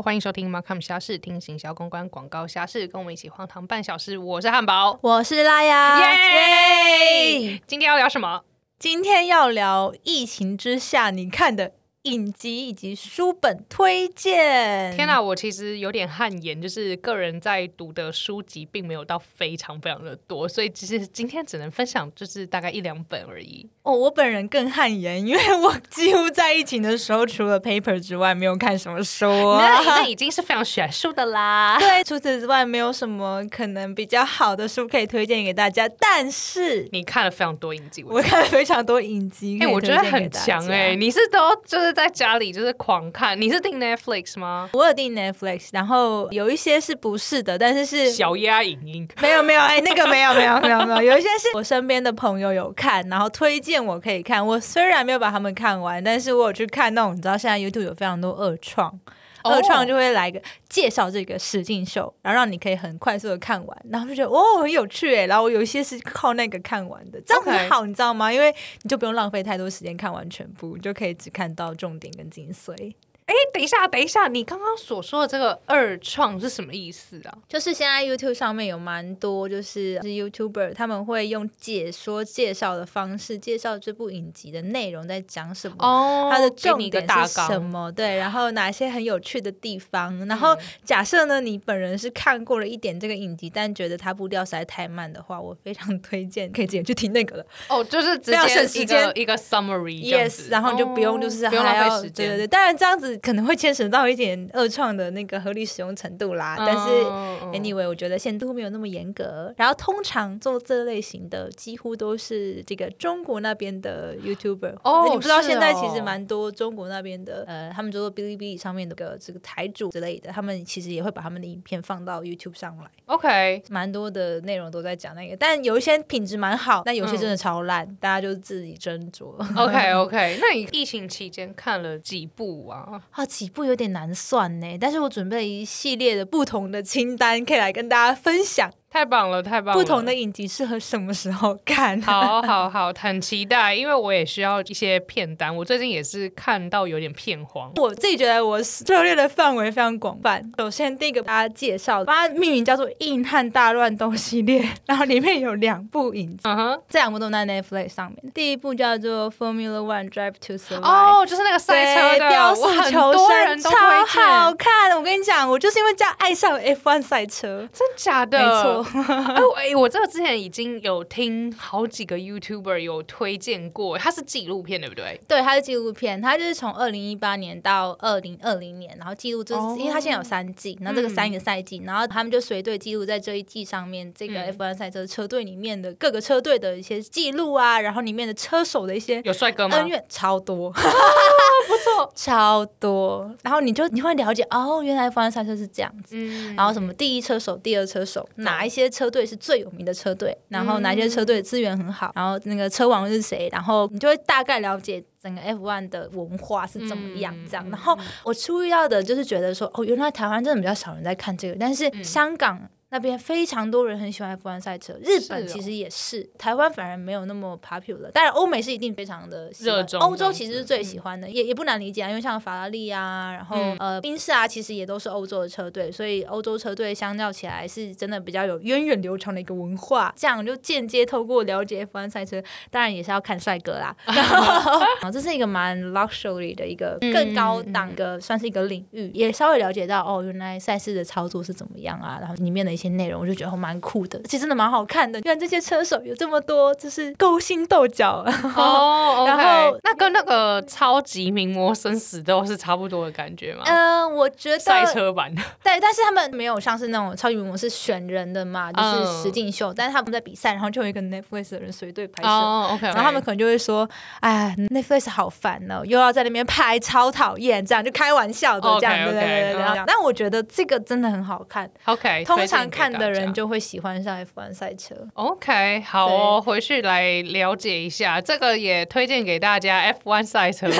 Hello，欢迎收听 Markham 虾事，听行销公关广告虾事，跟我们一起荒唐半小时。我是汉堡，我是拉雅，耶！今天要聊什么？今天要聊疫情之下你看的。影集以及书本推荐。天哪，我其实有点汗颜，就是个人在读的书籍并没有到非常非常的多，所以其实今天只能分享就是大概一两本而已。哦，我本人更汗颜，因为我几乎在疫情的时候除了 paper 之外没有看什么书。那 那已经是非常选书的啦。对，除此之外没有什么可能比较好的书可以推荐给大家。但是你看了非常多影集，我看了非常多影集，哎，我觉得很强哎，你是都就是。在家里就是狂看，你是订 Netflix 吗？我有订 Netflix，然后有一些是不是的，但是是小鸭影音，没有没有，哎，那个没有没有没有没有，有一些是我身边的朋友有看，然后推荐我可以看。我虽然没有把他们看完，但是我有去看那种，你知道现在 YouTube 有非常多二创。二创就会来个介绍这个实境秀，然后让你可以很快速的看完，然后就觉得哦很有趣哎，然后我有一些是靠那个看完的，这样很好，你知道吗？因为你就不用浪费太多时间看完全部，你就可以只看到重点跟精髓。哎，等一下，等一下，你刚刚所说的这个二创是什么意思啊？就是现在 YouTube 上面有蛮多，就是是 YouTuber 他们会用解说介绍的方式介绍这部影集的内容在讲什么，哦，它的重点是什么？对，然后哪些很有趣的地方？然后假设呢，你本人是看过了一点这个影集，但觉得它步调实在太慢的话，我非常推荐可以直接去听那个了。哦，就是直接一个一个 summary，yes，然后你就不用就是不用浪费时间，对对对，当然这样子。可能会牵扯到一点二创的那个合理使用程度啦，但是 anyway 我觉得限度没有那么严格。然后通常做这类型的几乎都是这个中国那边的 YouTuber。哦，你不知道现在其实蛮多中国那边的呃，他们做哔哩哔哩上面的个这个台主之类的，他们其实也会把他们的影片放到 YouTube 上来。OK，蛮多的内容都在讲那个，但有一些品质蛮好，但有些真的超烂，大家就自己斟酌。OK OK，那你 疫情期间看了几部啊？啊，几步有点难算呢，但是我准备一系列的不同的清单，可以来跟大家分享。太棒了，太棒了！不同的影集适合什么时候看？好好好，很期待，因为我也需要一些片单。我最近也是看到有点片荒。我自己觉得我涉猎的范围非常广泛。首先，第一个大家介绍，把它命名叫做《硬汉大乱斗》系列，然后里面有两部影集，这两部都在 Netflix 上面。第一部叫做《Formula One Drive to Survive》，哦，就是那个赛车的，雕塑求生，超好看。我跟你讲，我就是因为这样爱上了 F1 赛车，真假的？没错。哎，我这个之前已经有听好几个 YouTuber 有推荐过，它是纪录片对不对？对，它是纪录片，它就是从二零一八年到二零二零年，然后记录这，因为它现在有三季，然后这个三个赛季，然后他们就随队记录在这一季上面这个 F1 赛车车队里面的各个车队的一些记录啊，然后里面的车手的一些有帅哥吗？恩怨超多，超多，然后你就你会了解哦，原来方向赛车是这样子，然后什么第一车手、第二车手哪一些。车队是最有名的车队，然后哪些车队资源很好，然后那个车王是谁，然后你就会大概了解整个 F1 的文化是怎么样这样。然后我注意到的就是觉得说，哦，原来台湾真的比较少人在看这个，但是香港。那边非常多人很喜欢 F1 赛车，日本其实也是，台湾反而没有那么 popular。当然，欧美是一定非常的热衷，欧洲其实是最喜欢的，也也不难理解啊，因为像法拉利啊，然后呃宾士啊，其实也都是欧洲的车队，所以欧洲车队相较起来是真的比较有源远流长的一个文化。这样就间接透过了解 F1 赛车，当然也是要看帅哥啦。啊，这是一个蛮 luxury 的一个更高档的，算是一个领域，也稍微了解到哦，原来赛事的操作是怎么样啊，然后里面的。些内容我就觉得蛮酷的，其实真的蛮好看的。原来这些车手有这么多，就是勾心斗角哦。然后那跟那个超级名模生死斗是差不多的感觉吗？嗯，我觉得赛车版的。对，但是他们没有像是那种超级名模是选人的嘛，就是实境秀。但是他们在比赛，然后就有一个 Netflix 的人随队拍摄。哦，OK。然后他们可能就会说：“哎，Netflix 好烦哦，又要在那边拍，超讨厌。”这样就开玩笑的这样，对对对对。但我觉得这个真的很好看。OK，通常。看的人就会喜欢上 F1 赛车。OK，好哦，回去来了解一下，这个也推荐给大家 F1 赛车。你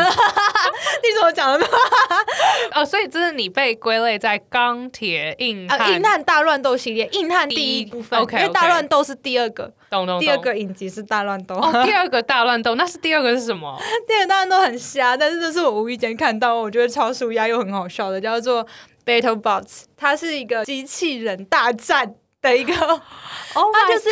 怎么讲的？哦，所以这是你被归类在钢铁硬汉硬汉大乱斗系列，硬汉第一部分，OK，因为大乱斗是第二个，懂懂。第二个影集是大乱斗，哦，第二个大乱斗，那是第二个是什么？第二个大乱斗很瞎，但是这是我无意间看到，我觉得超舒压又很好笑的，叫做 Battle Bots，它是一个机器人大战的一个。哦，它就是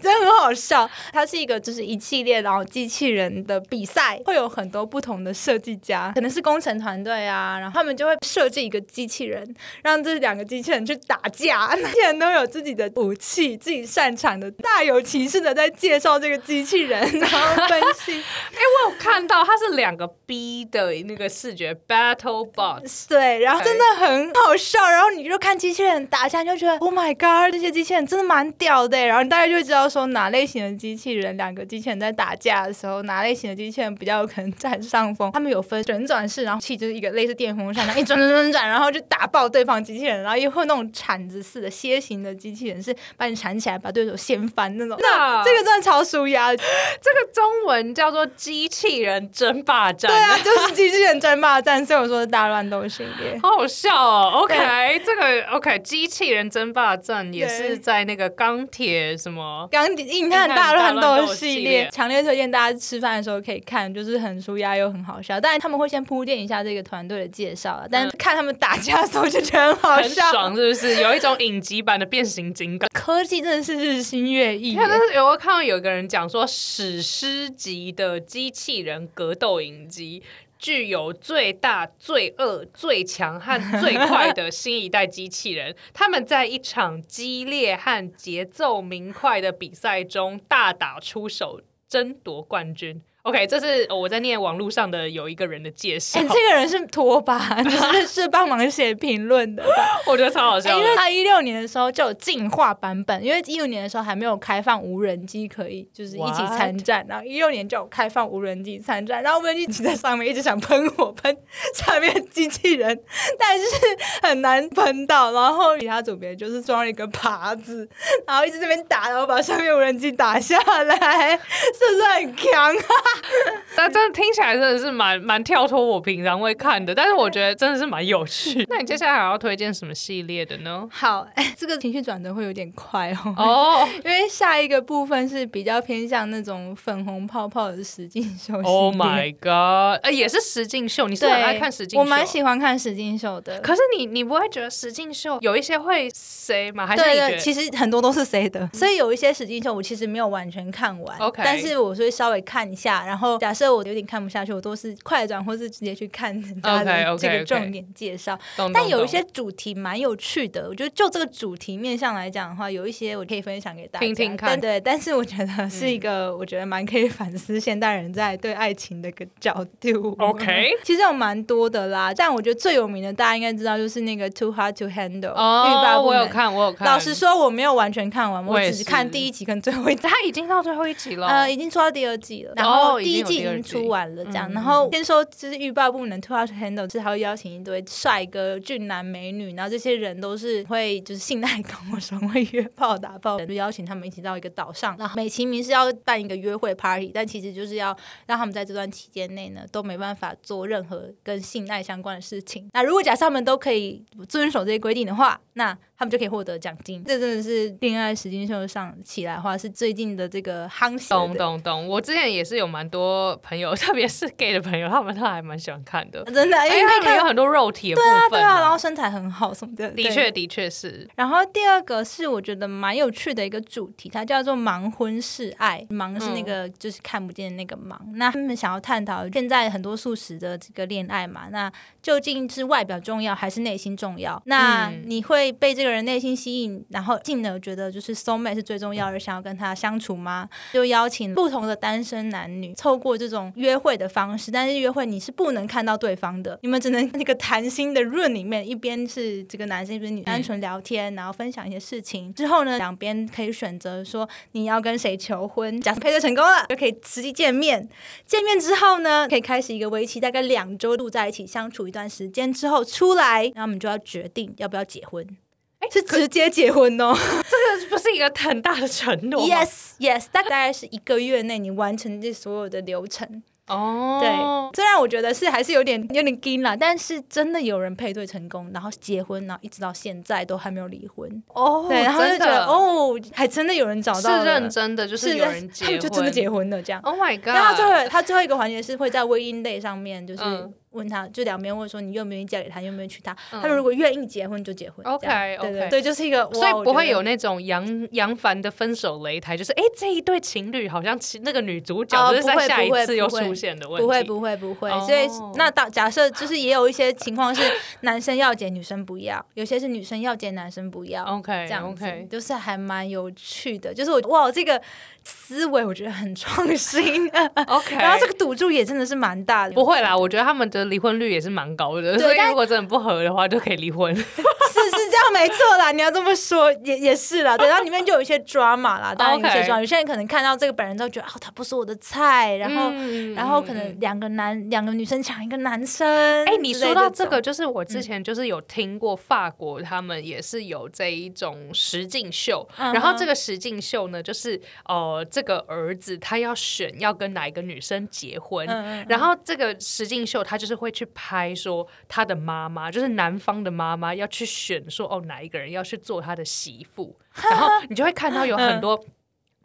真的很好笑。它是一个就是一系列然后机器人的比赛，会有很多不同的设计家，可能是工程团队啊，然后他们就会设计一个机器人，让这两个机器人去打架。那些人都有自己的武器，自己擅长的，大有其事的在介绍这个机器人，然后分析。哎，我有看到它是两个 B 的那个视觉 Battle Bots，对，然后真的很好笑。然后你就看机器人打架，你就觉得 Oh my God，这些机器人真的蛮。屌的，然后大家就知道说哪类型的机器人，两个机器人在打架的时候，哪类型的机器人比较有可能占上风。他们有分旋转式，然后气就是一个类似电风扇，然后一转转转转，然后就打爆对方机器人。然后又会那种铲子似的楔形的机器人，是把你铲起来，把对手掀翻那种。那这个真的超舒压。这个中文叫做机器人争霸战。对啊，就是机器人争霸战。所以我说大乱斗系列，好好笑哦。OK，这个 OK，机器人争霸战也是在那个刚。钢铁什么？钢铁硬汉大乱斗系列，强烈推荐大家吃饭的时候可以看，就是很舒压又很好笑。当然他们会先铺垫一下这个团队的介绍，但是看他们打架的时候就觉得很好笑，爽是不是？有一种影集版的变形金刚，科技真的是日新月异。但是有看到有一个人讲说，史诗级的机器人格斗影集。具有最大、最恶、最强和最快的新一代机器人，他们在一场激烈和节奏明快的比赛中大打出手，争夺冠军。OK，这是我在念网络上的有一个人的介绍。这个人是拖把，是是帮忙写评论的。我觉得超好笑，因为他一六年的时候就有进化版本，因为一五年的时候还没有开放无人机可以就是一起参战，然后一六年就有开放无人机参战，然后无人机骑在上面一直想喷火 喷下面机器人，但是很难喷到，然后其他组别就是装了一个耙子，然后一直这边打，然后把上面无人机打下来，是不是很强啊？那真的听起来真的是蛮蛮跳脱我平常会看的，但是我觉得真的是蛮有趣。那你接下来还要推荐什么系列的呢？好，哎，这个情绪转折会有点快哦。哦，因为下一个部分是比较偏向那种粉红泡泡的实境秀。Oh my god！呃，也是实境秀，你是很爱看实境秀？我蛮喜欢看实境秀的。可是你你不会觉得实境秀有一些会谁吗？还是对，其实很多都是谁的。所以有一些实境秀我其实没有完全看完。OK，但是我会稍微看一下。然后假设我有点看不下去，我都是快转或是直接去看他的这个重点介绍。但有一些主题蛮有趣的，我觉得就这个主题面向来讲的话，有一些我可以分享给大家听听看。对，但是我觉得是一个我觉得蛮可以反思现代人在对爱情的一个角度。OK，其实有蛮多的啦，但我觉得最有名的大家应该知道就是那个 Too Hard to Handle。哦，我有看，我有看。老实说，我没有完全看完，我只是看第一集跟最后一集。他已经到最后一集了，呃，已经出到第二季了。然后。第一季已经出完了，这样。然后先说，就是预报不能 to handle，是他会邀请一堆帅哥、俊男美女，然后这些人都是会就是信赖跟我说会约炮打炮，就邀请他们一起到一个岛上，然后美其名是要办一个约会 party，但其实就是要让他们在这段期间内呢都没办法做任何跟性爱相关的事情。那如果假设他们都可以遵守这些规定的话，那他们就可以获得奖金。这真的是恋爱实境秀上起来的话，是最近的这个夯。懂懂懂，我之前也是有蛮多朋友，特别是 gay 的朋友，他们都还蛮喜欢看的。真的，因为他们有很多肉体的部分。对啊，对啊，然后身材很好什么的。的确，的确是。然后第二个是我觉得蛮有趣的一个主题，它叫做盲婚试爱。盲是那个就是看不见的那个盲。那他们想要探讨现在很多素食的这个恋爱嘛？那究竟是外表重要还是内心重要？那你会被这个人内心吸引，然后进而觉得就是 soul mate 是最重要，而想要跟他相处吗？就邀请不同的单身男女，透过这种约会的方式，但是约会你是不能看到对方的，你们只能那个谈心的润里面，一边是这个男生，一边女，单纯聊天，然后分享一些事情。之后呢，两边可以选择说你要跟谁求婚。假设配对成功了，就可以实际见面。见面之后呢，可以开始一个为期大概两周度在一起相处一段时间之后出来，然后我们就要决定要不要结婚。是直接结婚哦，这个不是一个很大的承诺。Yes，Yes，大概是一个月内你完成这所有的流程。哦，对，虽然我觉得是还是有点有点惊了，但是真的有人配对成功，然后结婚，然后一直到现在都还没有离婚。哦，对，然后就觉得哦，还真的有人找到，是认真的，就是有人结婚，就真的结婚了这样。Oh my god！然后最后他最后一个环节是会在微音 day 上面，就是问他，就两边问说你愿不愿意嫁给他，愿不愿意娶她。嗯他们如果愿意结婚就结婚。OK，OK 对对，就是一个，所以不会有。那种杨杨凡的分手擂台，就是哎、诶这一对情侣好像那个女主角哦就是在下一次又出现的问题。不会不会不会，哦所以那到假设就是也有一些情况是男生要结女生不要，有些是女生要结男生不要。OK 这样 OK，就是还蛮有趣的，就是我哇，这个思维我觉得很创新，OK，然后这个赌注也真的是蛮大的，不会啦，我觉得他们的离婚率也是蛮高的，所以如果真的不合的话，就可以离婚。是是这样没错啦，你要这么说也也是啦，对，然后里面就有一一些 drama 啦，当然有一些 drama，有些人可能看到这个本人都觉得哦，他不是我的菜，然后、嗯然后可能两个男两个女生抢一个男生，哎、你说到这种。个，就是我嗯。之前就是有听过法国，他们也是有这一种实境秀。嗯然后这个实境秀呢，就是呃，这个儿子他要选要跟哪一个女生结婚，嗯嗯嗯然后这个石敬秀他就是会去拍说他的妈妈，就是男方的妈妈要去选说哦哪一个人要去做他的媳妇，然后你就会看到有嗯很多。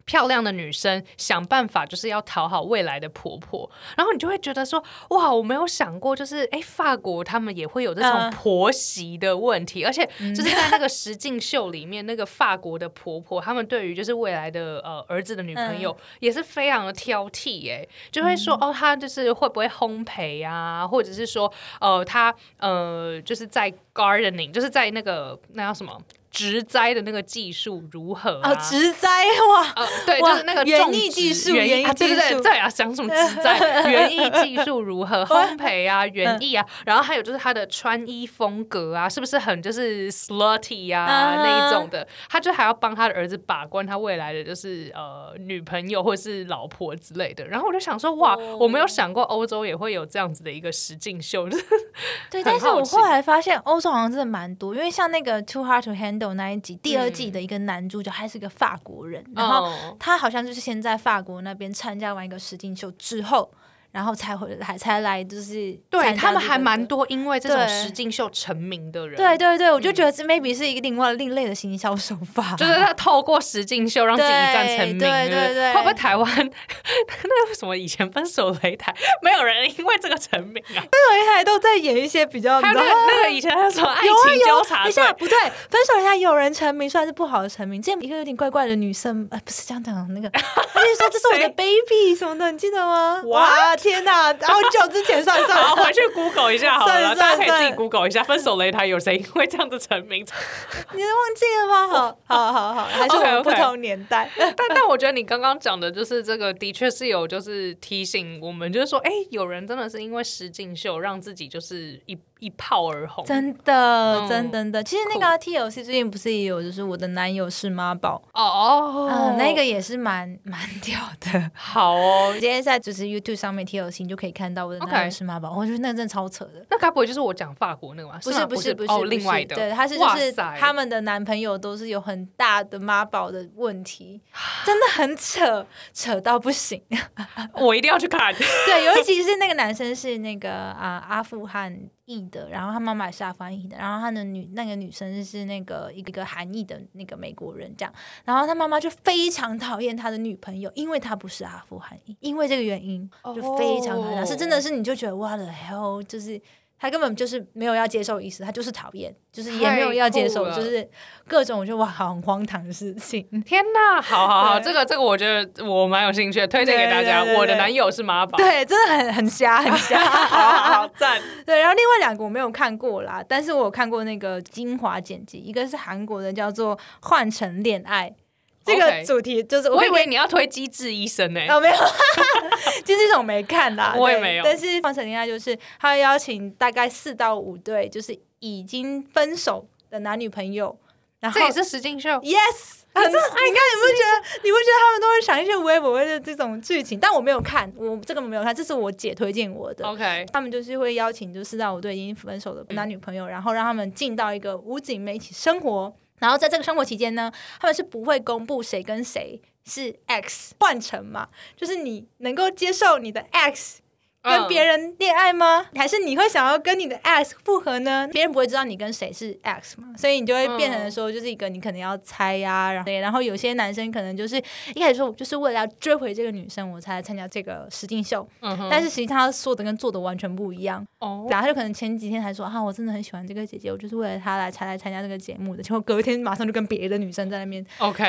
漂亮的女生想办法就是要讨好未来的婆婆，然后你就会觉得说，哇，我没有想过，就是哎，法国他们也会有这种嗯。婆媳的问题，而且就是在那个实境秀里面，那个法国的婆婆，他们对于就是未来的呃儿子的女朋友也是非常的挑剔，哎，就会说、哦，她就是会不会烘焙啊，或者是说呃，她呃就是在 gardening，就是在那个那叫什么植栽的那个技术如何啊？哦，植栽哇，呃，对，就是那个园艺技术园艺啊，对对技术。对对啊，讲什么植栽？园艺技术如何，烘焙啊，园艺啊，然后还有就是他的穿衣风格啊，是不是很就是 slutty 啊、啊。那一种的？他就还要帮他的儿子把关他未来的就是呃女朋友或者是老婆之类的。然后我就想说，哇，哦。我没有想过欧洲也会有这样子的一个实境秀，就是对，但是我后来发现欧洲好像真的蛮多，因为像那个《Too Hard to Handle》那一集，第二季的一个男主角，他是一个法国人，然后哦。他好像就是先在法国那边参加完一个实境秀之后，然后才回来，才来就是对他们。还蛮多因为这种对实境秀成名的人，对对对，我就嗯觉得这 maybe 是一个另外另类的行销手法，就是他透过实境秀让自己一战成名，对对不对对会不会台湾 那为什么以前分手擂台，没有人因为这个成名啊？分手擂台都在演一些比较，还有那个 那个以前还有什么爱情有啊，纠察队等一下，不对，分手擂台有人成名，虽然是不好的成名。之前一个有点怪怪的女生，呃，不是这样讲，那个，她就说这是我的 baby 什么的，你记得吗？哇，天哪！好久之前，算了算好，回去 Google 一下好了，大家可以自己 Google 一下分手擂台有谁因为这样子成名。你都忘记了吗？好，好，好，好，还是我们 OK，OK 不同年代。但但我觉得你刚刚讲的就是这个，的确是有就是提醒我们，就是说，哎，有人真的是因为实境秀让自己就是一一炮而红。真的，嗯。真的真的，其实那个 TLC 最近不是也有，就是我的男友是妈宝，哦哦，嗯，那个也是蛮 蛮屌的。好哦。今天在就是 YouTube 上面 TLC 你就可以看到我的男友是妈宝，我觉得那个真的超扯的。那该不会就是我讲法国那个吗？不是不是是不是。哦，另外的，是对，他是就是他们的男朋友都是有很大的妈宝的问题，真的很扯，扯到不行。我一定要去看。对，有一集是那个男生是那个啊、阿富汗译的，然后他妈妈是阿富汗裔的，然后他的女那个女生是那个一个韩裔的那个美国人这样，然后他妈妈就非常讨厌他的女朋友，因为他不是阿富汗译，因为这个原因就非常讨厌他，是真的是你就觉得哇的 hell 就是。他根本就是没有要接受意思，他就是讨厌，就是也没有要接受，就是各种我觉得哇，好很荒唐的事情。天哪，好好好，这个这个我觉得我蛮有兴趣的，推荐给大家。我的男友是妈宝，对，真的很很瞎，很瞎。好好好赞。对，然后另外两个我没有看过啦，但是我有看过那个精华剪辑，一个是韩国的叫做《换成恋爱》，这个主题就是我以为你要推机智医生呢。哦没有，就是这种没看啦，我也没有但是《方程恋爱》就是他会邀请大概四到五对，就是已经分手的男女朋友，然后这也是实境秀。Yes，很你看你不觉得你不觉得他们都会想一些微博的这种剧情？但我没有看，我这个没有看，这是我姐推荐我的。OK，他们就是会邀请就四到五对已经分手的男女朋友，然后让他们进到一个屋景里面一起生活。然后在这个生活期间呢，他们是不会公布谁跟谁是 X 换成嘛，就是你能够接受你的 X 跟别人恋爱吗？还是你会想要跟你的 X 复合呢？别人不会知道你跟谁是 X 嘛，所以你就会变成说，就是一个你可能要猜呀，然后然后有些男生可能就是一开始说，就是为了要追回这个女生，我才来参加这个实境秀，嗯但是实际上他说的跟做的完全不一样。哦，然后他就可能前几天还说，啊，我真的很喜欢这个姐姐，我就是为了她来才来参加这个节目的，结果隔天马上就跟别的女生在那边 OK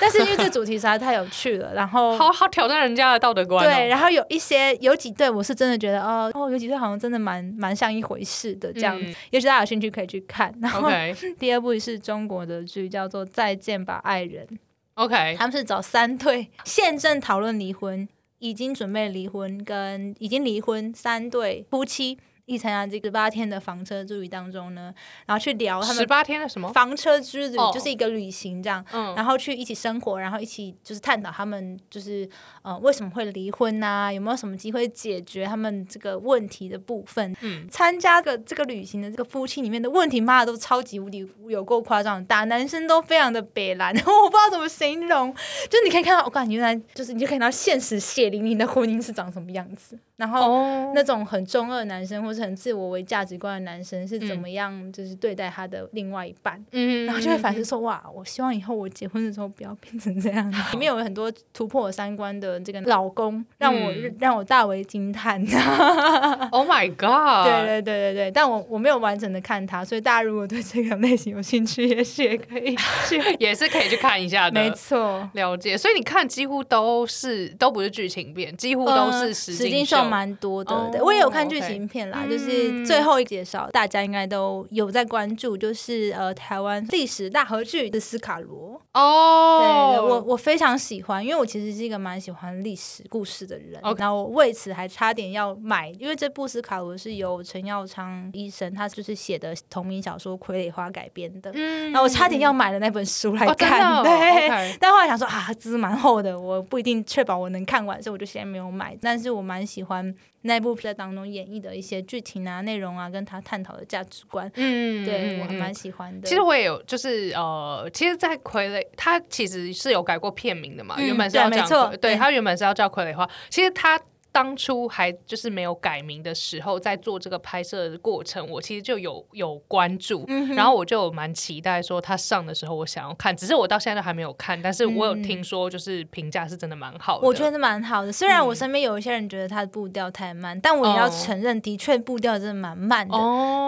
但是因为这主题实在太有趣了，然后 好好挑战人家的道德观。对，然后有一些有几对我是真的觉得哦哦，有几对好像真的蛮蛮像一回事的这样子，也许大家有兴趣可以去看。然后 第二部是中国的剧，叫做《再见吧，爱人》。OK，他们是找三对现正讨论离婚、已经准备离婚跟已经离婚三对夫妻。一参加这个八天的房车之旅当中呢，然后去聊他们十八天的什么房车之旅，就是一个旅行这样，然后去一起生活，然后一起就是探讨他们就是呃为什么会离婚呐，有没有什么机会解决他们这个问题的部分。嗯，参加个这个旅行的这个夫妻里面的问题，妈的都超级无敌有够夸张，大男生都非常的北蓝，我不知道怎么形容，就你可以看到，我告诉你，原来就是你就可以看到现实血淋淋的婚姻是长什么样子。然后那种很中二男生或者很自我为价值观的男生是怎么样，就是对待他的另外一半，然后就会反思说：哇，我希望以后我结婚的时候不要变成这样。里面有很多突破我三观的这个老公，让我让我大为惊叹。Oh my god！对对对对对，但我我没有完整的看他，所以大家如果对这个类型有兴趣，也许也可以去，也是可以去看一下的。没错，了解。所以你看，几乎都是都不是剧情片，几乎都是实际上。蛮多的，我也有看剧情片啦，就是最后一介绍，大家应该都有在关注，就是呃台湾历史大合剧的斯卡罗。哦，对我我非常喜欢，因为我其实是一个蛮喜欢历史故事的人，然后我为此还差点要买，因为这部斯卡罗是由陈耀昌医生他就是写的同名小说《傀儡花》改编的，然后我差点要买了那本书来看，对，但后来想说啊，字蛮厚的，我不一定确保我能看完，所以我就先没有买，但是我蛮喜欢。那部片当中演绎的一些剧情啊、内容啊，跟他探讨的价值观，嗯，对我还蛮喜欢的。其实我也有，就是呃，其实，在傀儡，他其实是有改过片名的嘛，原本是要叫，对他原本是要叫傀儡花，其实他。当初还就是没有改名的时候，在做这个拍摄的过程，我其实就有有关注，然后我就蛮期待说他上的时候我想要看，只是我到现在都还没有看，但是我有听说就是评价是真的蛮好的，我觉得蛮好的。虽然我身边有一些人觉得他的步调太慢，但我也要承认，的确步调真的蛮慢的，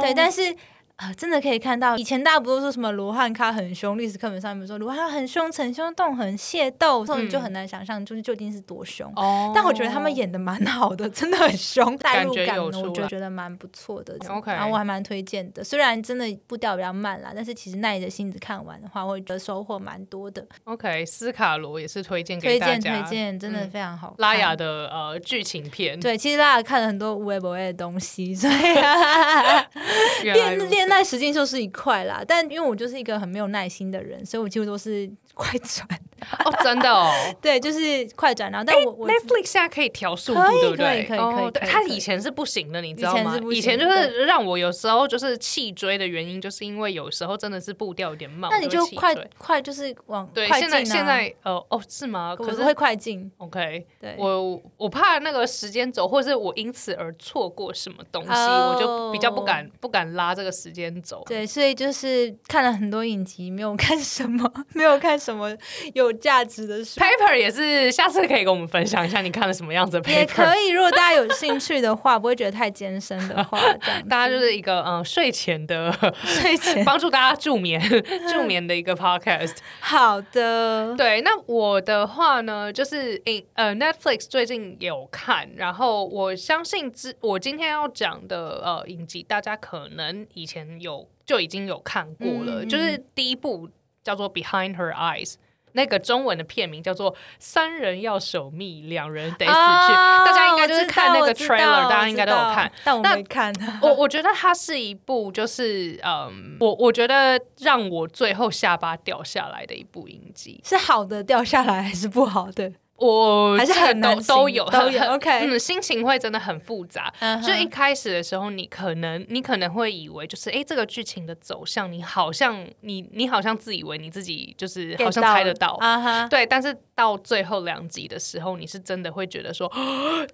对，但是。啊，真的可以看到，以前大家不都说什么罗汉咖很凶？历史课本上面说罗汉很凶，逞凶斗狠，械斗，这种就很难想象，就是究竟是多凶。哦。但我觉得他们演的蛮好的，真的很凶，代入感我就觉得蛮不错的。OK。然后我还蛮推荐的，虽然真的步调比较慢啦，但是其实耐着性子看完的话，我觉得收获蛮多的。OK，斯卡罗也是推荐给大家，推荐推荐，真的非常好。拉雅的呃剧情片，对，其实拉雅看了很多无微不微的东西，所以 练练。那时间就是一块啦，但因为我就是一个很没有耐心的人，所以我几乎都是快转。哦，真的哦，对，就是快转。然后，但我 Netflix 现在可以调速度，对不对？可以，可以，可以。他以前是不行的，你知道吗？以前就是让我有时候就是气追的原因，就是因为有时候真的是步调有点慢。那你就快快就是往对。现在现在呃哦是吗？可是会快进。OK，对我我怕那个时间走，或者是我因此而错过什么东西，我就比较不敢不敢拉这个时间走。对，所以就是看了很多影集，没有看什么，没有看什么有价值的书。Paper 也是，下次可以跟我们分享一下你看了什么样子的 Paper。也可以，如果大家有兴趣的话，不会觉得太艰深的话，大家就是一个嗯睡前的 睡前帮助大家助眠 助眠的一个 Podcast。好的，对，那我的话呢，就是呃 Netflix 最近有看，然后我相信之我今天要讲的呃影集，大家可能以前有。就已经有看过了，就是第一部叫做《Behind Her Eyes》，那个中文的片名叫做《三人要守密，两人得死去》。大家应该就是看那个 trailer，大家应该都有看，但我没看。我我觉得它是一部，就是嗯，我我觉得让我最后下巴掉下来的一部影集，是好的掉下来还是不好的？我还是很都都有都有，OK，嗯，心情会真的很复杂。就一开始的时候，你可能你可能会以为就是，哎，这个剧情的走向，你好像你你好像自以为你自己就是好像猜得到，对，但是。到最后两集的时候，你是真的会觉得说，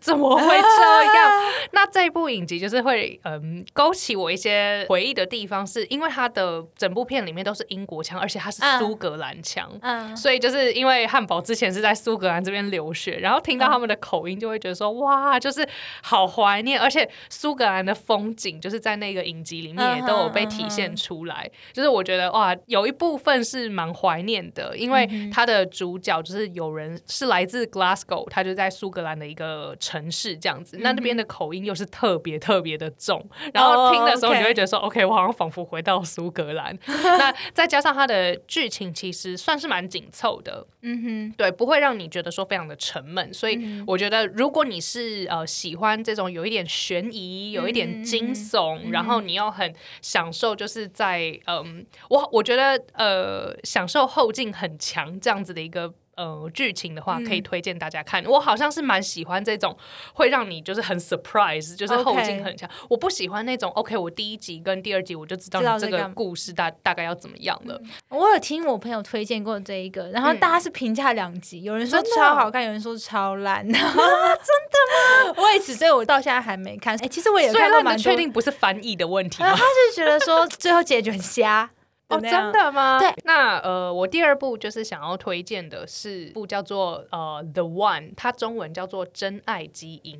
怎么会这样？那这部影集就是会嗯勾起我一些回忆的地方，是因为它的整部片里面都是英国腔，而且它是苏格兰腔，嗯，所以就是因为汉堡之前是在苏格兰这边留学，然后听到他们的口音，就会觉得说哇，就是好怀念，而且苏格兰的风景就是在那个影集里面也都有被体现出来，就是我觉得哇，有一部分是蛮怀念的，因为它的主角就是有人是来自 Glasgow，他就在苏格兰的一个城市这样子，那那边的口音又是特别特别的重，然后听的时候你就会觉得说，OK，我好像仿佛回到苏格兰。那再加上它的剧情其实算是蛮紧凑的，嗯哼，对，不会让你觉得说非常的沉闷，所以我觉得如果你是呃喜欢这种有一点悬疑、有一点惊悚，然后你又很享受，就是在嗯，我我觉得呃享受后劲很强这样子的一个。呃，剧情的话可以推荐大家看。我好像是蛮喜欢这种会让你就是很 surprise，就是后劲很强。我不喜欢那种 OK，我第一集跟第二集我就知道你这个故事大大概要怎么样了。我有听我朋友推荐过这一个，然后大家是评价两集，有人说超好看，有人说超烂。真的吗？为此，所以我到现在还没看。哎，其实我也看到蛮确定不是翻译的问题 吗？他是觉得说最后结局很瞎。哦，真的吗？对，那呃，我第二部就是想要推荐的是部叫做呃《The One》，它中文叫做《真爱基因》，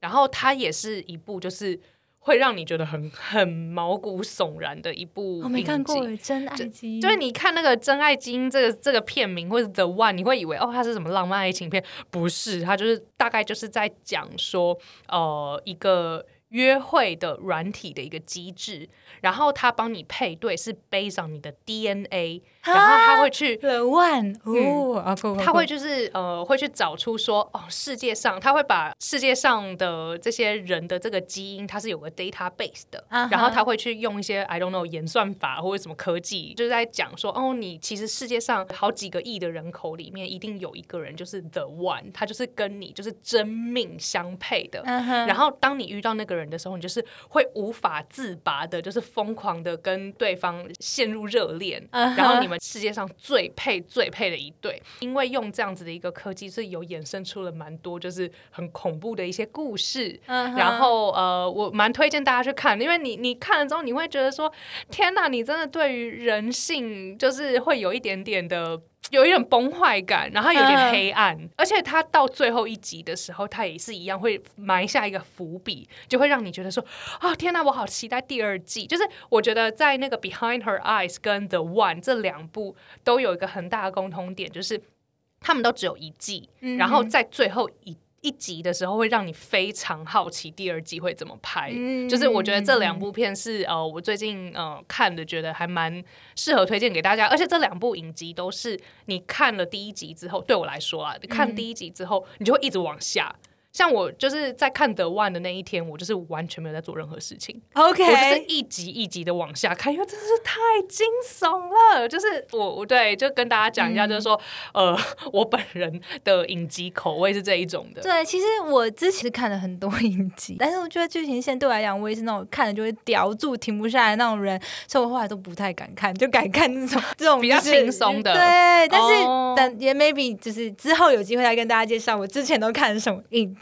然后它也是一部就是会让你觉得很很毛骨悚然的一部。我没看过《真爱基因》，就是你看那个《真爱基因》这个这个片名或者《The One》，你会以为哦，它是什么浪漫爱情片？不是，它就是大概就是在讲说呃一个。约会的软体的一个机制，然后他帮你配对，是 based on 你的 DNA，然后他会去 The One，哦，他会就是呃，会去找出说哦，世界上他会把世界上的这些人的这个基因，它是有个 database 的，然后他会去用一些 I don't know 演算法或者什么科技，就是在讲说哦，你其实世界上好几个亿的人口里面，一定有一个人就是 The One，他就是跟你就是真命相配的，然后当你遇到那个。人的时候，你就是会无法自拔的，就是疯狂的跟对方陷入热恋，然后你们世界上最配最配的一对，因为用这样子的一个科技，所以有衍生出了蛮多就是很恐怖的一些故事。嗯然后呃，我蛮推荐大家去看，因为你你看了之后，你会觉得说，天哪，你真的对于人性就是会有一点点的。有一点崩坏感，然后有点黑暗，而且他到最后一集的时候，他也是一样会埋下一个伏笔，就会让你觉得说啊，天哪，我好期待第二季。就是我觉得在那个《Behind Her Eyes》跟《The One》这两部都有一个很大的共通点，就是他们都只有一季，然后在最后一。一集的时候会让你非常好奇第二季会怎么拍，就是我觉得这两部片是呃我最近呃看的，觉得还蛮适合推荐给大家，而且这两部影集都是你看了第一集之后，对我来说啊，看第一集之后你就会一直往下。像我就是在看德万的那一天，我就是完全没有在做任何事情。OK，我就是一集一集的往下看，因为真的是太惊悚了。就是我我对就跟大家讲一下，就是说呃，我本人的影集口味是这一种的。对，其实我之前看了很多影集，但是我觉得剧情线对我来讲，我也是那种看了就会叼住、停不下来那种人，所以我后来都不太敢看，就敢看那种这种比较轻松的。对，但是等也 maybe 就是之后有机会再跟大家介绍我之前都看了什么影。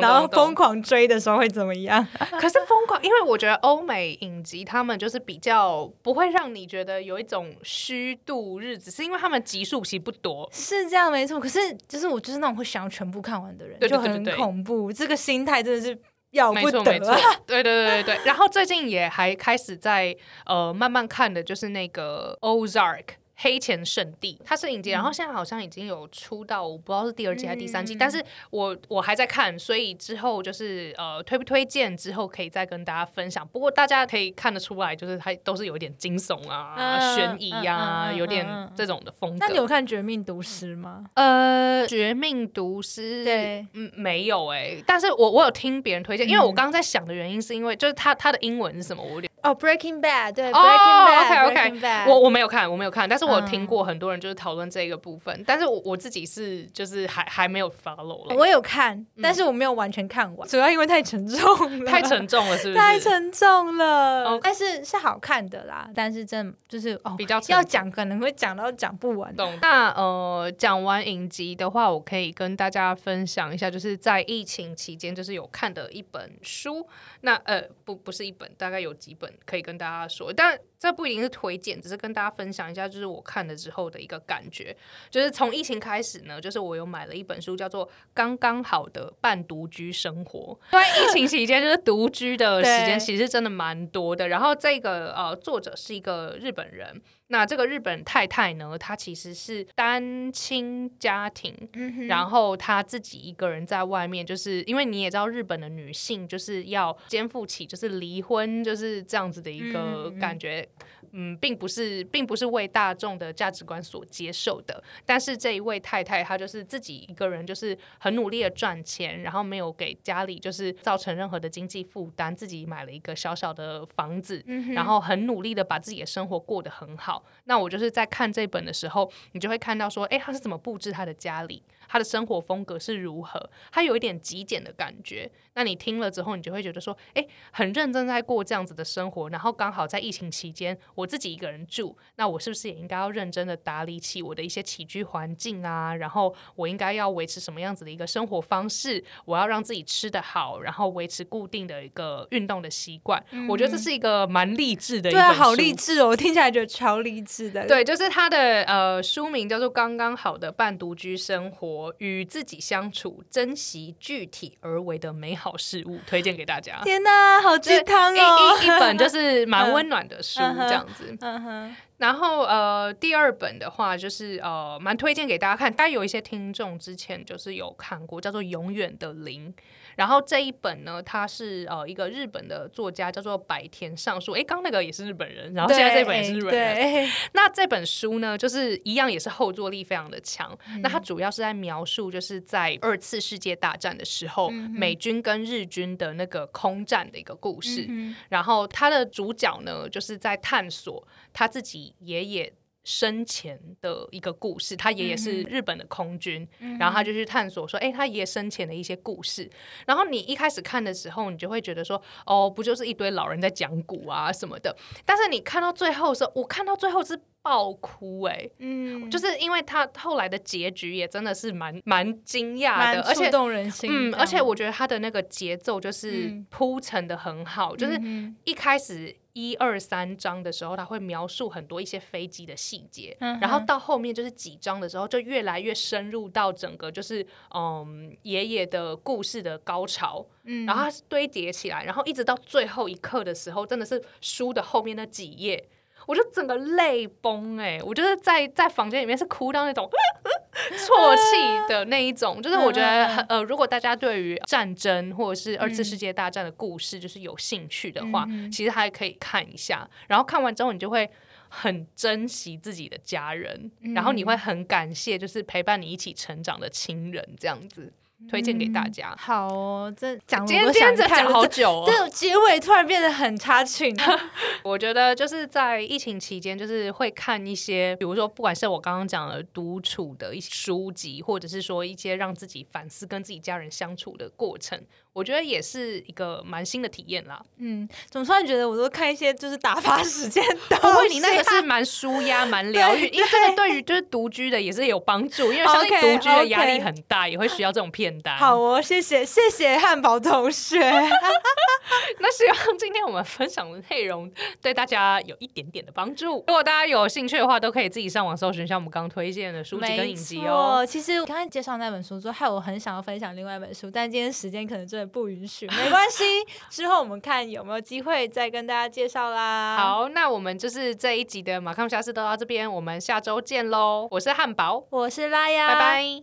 然后疯狂追的时候会怎么样？可是疯狂，因为我觉得欧美影集他们就是比较不会让你觉得有一种虚度日子，是因为他们集数其实不多，是这样没错。可是就是我就是那种会想要全部看完的人，就很恐怖。这个心态真的是要不得。对对对对对。然后最近也还开始在呃慢慢看的就是那个 Ozark。黑钱圣地，它是影集，然后现在好像已经有出到，我不知道是第二季还是第三季，但是我我还在看，所以之后就是呃推不推荐之后可以再跟大家分享。不过大家可以看得出来，就是它都是有点惊悚啊、悬疑啊，有点这种的风格。那你有看《绝命毒师》吗？呃，《绝命毒师》对，嗯，没有哎，但是我我有听别人推荐，因为我刚刚在想的原因是因为就是它它的英文是什么？我有点哦，《Breaking Bad》对，《Breaking Bad》OK OK，我我没有看，我没有看，但是。我有听过很多人就是讨论这个部分，但是我我自己是就是还还没有 follow 了，我有看，但是我没有完全看完，主要因为太沉重 了，太沉重了，是不是？太沉重了。哦但是是好看的啦，但是真的就是哦，比较要讲可能会讲到讲不完。懂。那呃，讲完影集的话，我可以跟大家分享一下，就是在疫情期间，就是有看的一本书。那呃，不不是一本，大概有几本可以跟大家说，但这不一定是推荐，只是跟大家分享一下，就是我看了之后的一个感觉。就是从疫情开始呢，就是我有买了一本书，叫做《刚刚好的半独居生活》。因为疫情期间，就是独居的时间其实真的蛮多的。然后这个呃，作者是一个日本人。那这个日本太太呢，她其实是单亲家庭，嗯然后她自己一个人在外面，就是因为你也知道，日本的女性就是要肩负起就是离婚就是这样子的一个感觉。嗯，并不是，并不是为大众的价值观所接受的。但是这一位太太，她就是自己一个人，就是很努力的赚钱，然后没有给家里就是造成任何的经济负担，自己买了一个小小的房子，嗯然后很努力的把自己的生活过得很好。那我就是在看这本的时候，你就会看到说，哎，他是怎么布置他的家里，他的生活风格是如何，他有一点极简的感觉。那你听了之后，你就会觉得说，哎，很认真在过这样子的生活，然后刚好在疫情期间，我自己一个人住，那我是不是也应该要认真的打理起我的一些起居环境啊？然后我应该要维持什么样子的一个生活方式？我要让自己吃得好，然后维持固定的一个运动的习惯。我觉得这是一个蛮励志的一对啊，好励志哦，我听起来觉得超励志的。对，就是他的呃书名叫做《刚刚好的半独居生活：与自己相处，珍惜具体而为的美好事物》，推荐给大家。天哪，好鸡汤一哦！一一本就是 蛮温暖的书这样子。嗯哼，然后呃，第二本的话就是呃，蛮推荐给大家看。大概有一些听众之前就是有看过，叫做《永远的零》。然后这一本呢，它是呃一个日本的作家叫做百田尚树。诶，刚那个也是日本人，然后现在这本也是日本人。对，那这本书呢，就是一样也是后坐力非常的强。嗯那它主要是在描述，就是在二次世界大战的时候，嗯美军跟日军的那个空战的一个故事。嗯然后它的主角呢，就是在探索他自己爷爷。生前的一个故事，他爷爷是日本的空军，然后他就去探索说，哎、他爷爷生前的一些故事。然后你一开始看的时候，你就会觉得说，哦，不就是一堆老人在讲古啊什么的。但是你看到最后的时候，我看到最后是爆哭、哎，嗯，就是因为他后来的结局也真的是蛮蛮惊讶的，而且动人心。嗯，而且我觉得他的那个节奏就是嗯铺陈的很好，就是嗯一开始一二三章的时候，他会描述很多一些飞机的细节，嗯然后到后面就是几章的时候，就越来越深入到整个就是嗯爷爷的故事的高潮，嗯。然后它是堆叠起来，然后一直到最后一刻的时候，真的是书的后面那几页。我就整个泪崩哎、我就是在在房间里面是哭到那种 啜泣的那一种，就是我觉得很呃，如果大家对于战争或者是二次世界大战的故事就是有兴趣的话，嗯其实还可以看一下。然后看完之后，你就会很珍惜自己的家人，然后你会很感谢就是陪伴你一起成长的亲人，这样子推荐给大家。好哦，这讲今天我都今天讲想看了好久哦，这种结尾突然变得很插曲。我觉得就是在疫情期间，就是会看一些，比如说不管是我刚刚讲的独处的一些书籍，或者是说一些让自己反思跟自己家人相处的过程，我觉得也是一个蛮新的体验啦。嗯，怎么突然觉得我都看一些就是打发时间的不会，东西啊？你那个是蛮舒压、蛮疗愈，因为这个对于就是独居的也是有帮助，因为相信独居的压力很大，也会需要这种片单。好哦，谢谢谢谢汉堡同学。那希望今天我们分享的内容对大家有一点点的帮助。如果大家有兴趣的话，都可以自己上网搜寻一下我们刚刚推荐的书籍跟影集哦。其实我刚才介绍那本书之后，害我很想要分享另外一本书，但今天时间可能真的不允许，没关系，之后我们看有没有机会再跟大家介绍啦。好，那我们就是这一集的马康虾事都到这边，我们下周见喽！我是汉堡，我是拉雅，拜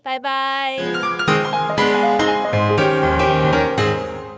拜拜拜。Música